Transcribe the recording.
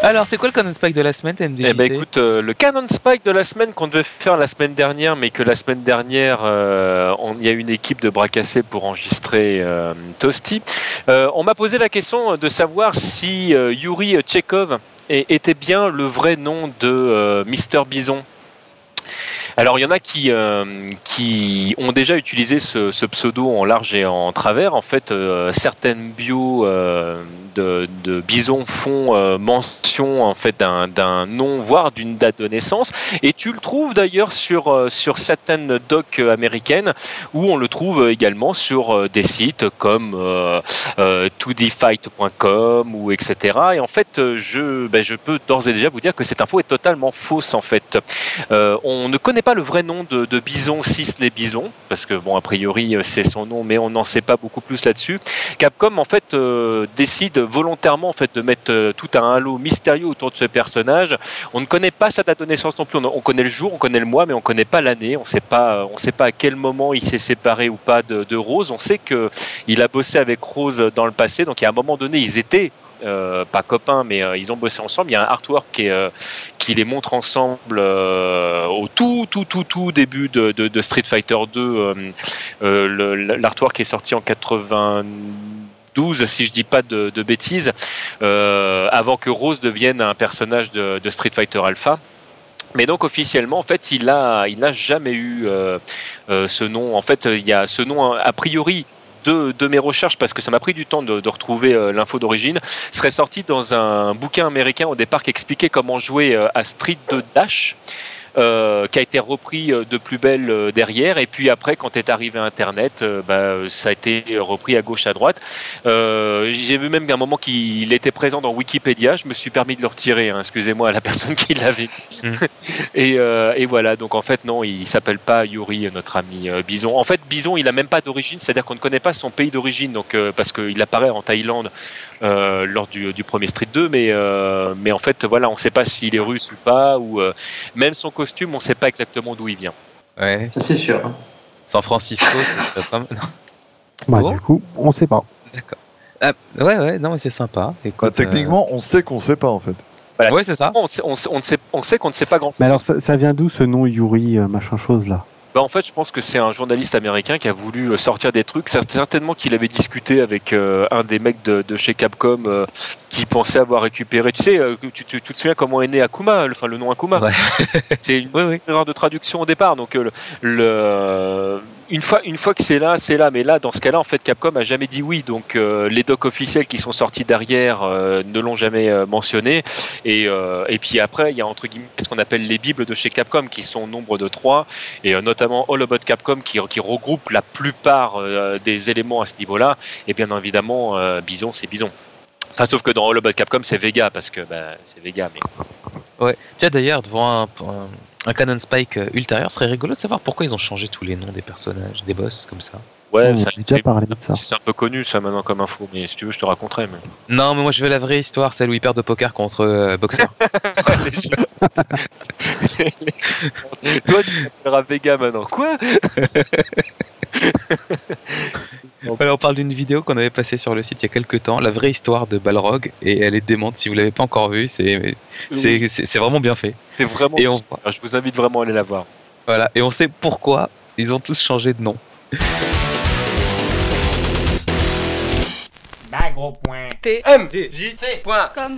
Alors, c'est quoi le Canon Spike de la semaine, TMDJC Eh ben écoute, euh, le Canon Spike de la semaine qu'on devait faire la semaine dernière, mais que la semaine dernière, euh, on- y a une équipe de bras cassés pour enregistrer euh, Toasty. Euh, on m'a posé la question de savoir si euh, Yuri Tchekhov é- était bien le vrai nom de Mister Bison. Alors il y en a qui, euh, qui ont déjà utilisé ce, pseudo en large et en travers. En fait, euh, certaines bios euh, de, de Bison font mention en fait d'un nom, voire d'une date de naissance. Et tu le trouves d'ailleurs sur, sur certaines docs américaines, où on le trouve également sur des sites comme euh, 2dfight.com ou etc. Et en fait, je, ben, je peux d'ores et déjà vous dire que cette info est totalement fausse en fait. On ne connaît pas le vrai nom de, Bison si ce n'est Bison, parce que bon, a priori euh, c'est son nom, mais on n'en sait pas beaucoup plus là-dessus. Capcom en fait euh, décide volontairement en fait de mettre euh, tout un halo mystérieux autour de ce personnage. On ne connaît pas sa date de naissance non plus. On, on connaît le jour, on connaît le mois, mais on connaît pas l'année. On sait pas, on sait pas à quel moment il s'est séparé ou pas de, Rose. On sait que il a bossé avec Rose dans le passé, donc à un moment donné ils étaient pas copains, mais ils ont bossé ensemble. Il y a un artwork qui, est, euh, qui les montre ensemble euh, au tout, tout, tout, tout début de, Street Fighter 2. euh, euh, L'artwork est sorti en 92, si je dis pas de, bêtises, euh, avant que Rose devienne un personnage de, Street Fighter Alpha. Mais donc officiellement, en fait, il a, il n'a jamais eu ce nom. En fait, il y a ce nom a priori de, mes recherches, parce que ça m'a pris du temps de, de retrouver euh, l'info d'origine, serait sorti dans un bouquin américain au départ qui expliquait comment jouer euh, à Street 2 Dash. Euh, qui a été repris euh, de plus belle euh, derrière. Et puis après quand est arrivé Internet euh, bah, ça a été repris à gauche à droite. Euh, j'ai vu même qu'à un moment qu'il était présent dans Wikipédia je me suis permis de le retirer hein, excusez-moi à la personne qui l'avait Mhm. et, et voilà. Donc en fait non il s'appelle pas Yuri notre ami Bison. En fait Bison il a même pas d'origine. C'est-à-dire qu'on ne connaît pas son pays d'origine. Donc parce qu'il apparaît en Thaïlande lors du, du premier Street 2 mais mais en fait voilà on sait pas s'il est russe ou pas. Ou même son costume on sait pas exactement d'où il vient Ouais. Ça, c'est sûr. San Francisco, c'est pas mal. Non, Bah, Bon. du coup, on sait pas. D'accord. Ah, ouais, ouais, non, mais c'est sympa. Écoute, Bah, techniquement, on sait qu'on sait pas en fait. euh, ouais, c'est ça. on sait, on sait- on ne sait, on sait qu'on ne sait pas grand chose Mais alors, ça, ça vient d'où ce nom Yuri euh, machin chose là? Bah, en fait, je pense que c'est un journaliste américain qui a voulu euh, sortir des trucs. Certainement qu'il avait discuté avec euh, un des mecs de, de chez Capcom euh, qui pensait avoir récupéré. Tu sais, tu, tu- tu te souviens comment est né Akuma, le, enfin le nom Akuma? Ouais. C'est une Oui, oui. erreur de traduction au départ. Donc, le, le- une fois, une fois que c'est là, c'est là. Mais là, dans ce cas-là, en fait, Capcom a jamais dit oui. Donc, euh, les docs officiels qui sont sortis derrière euh, ne l'ont jamais euh, mentionné. Et, et puis après, il y a entre guillemets ce qu'on appelle les bibles de chez Capcom, qui sont au nombre de trois, et notamment All About Capcom, qui, regroupe la plupart des éléments à ce niveau-là. Et bien évidemment, Bison, c'est Bison. Enfin, sauf que dans All About Capcom, c'est Vega, parce que bah, c'est Vega. Mais... Ouais. Tiens, d'ailleurs, devant un, un Canon Spike euh, ultérieur, serait rigolo de savoir pourquoi ils ont changé tous les noms des personnages, des boss, comme ça. Ouais, On ça- déjà parlé de ça. c'est un peu connu ça maintenant comme info, mais si tu veux, je te raconterai. Mais... Non, mais moi je veux la vraie histoire, celle où ils perdent au poker contre euh, Boxer. Toi, tu t'appelleras Vega maintenant. Quoi? Voilà, on parle d'une vidéo qu'on avait passée sur le site il y a quelques temps, la vraie histoire de Balrog, et elle est démente. Si vous l'avez pas encore vue, c'est c'est c'est- c'est vraiment bien fait. C'est vraiment. Et on, Je vous invite vraiment à aller la voir. voilà, et on sait pourquoi ils ont tous changé de nom. Gros point. T M J C point comme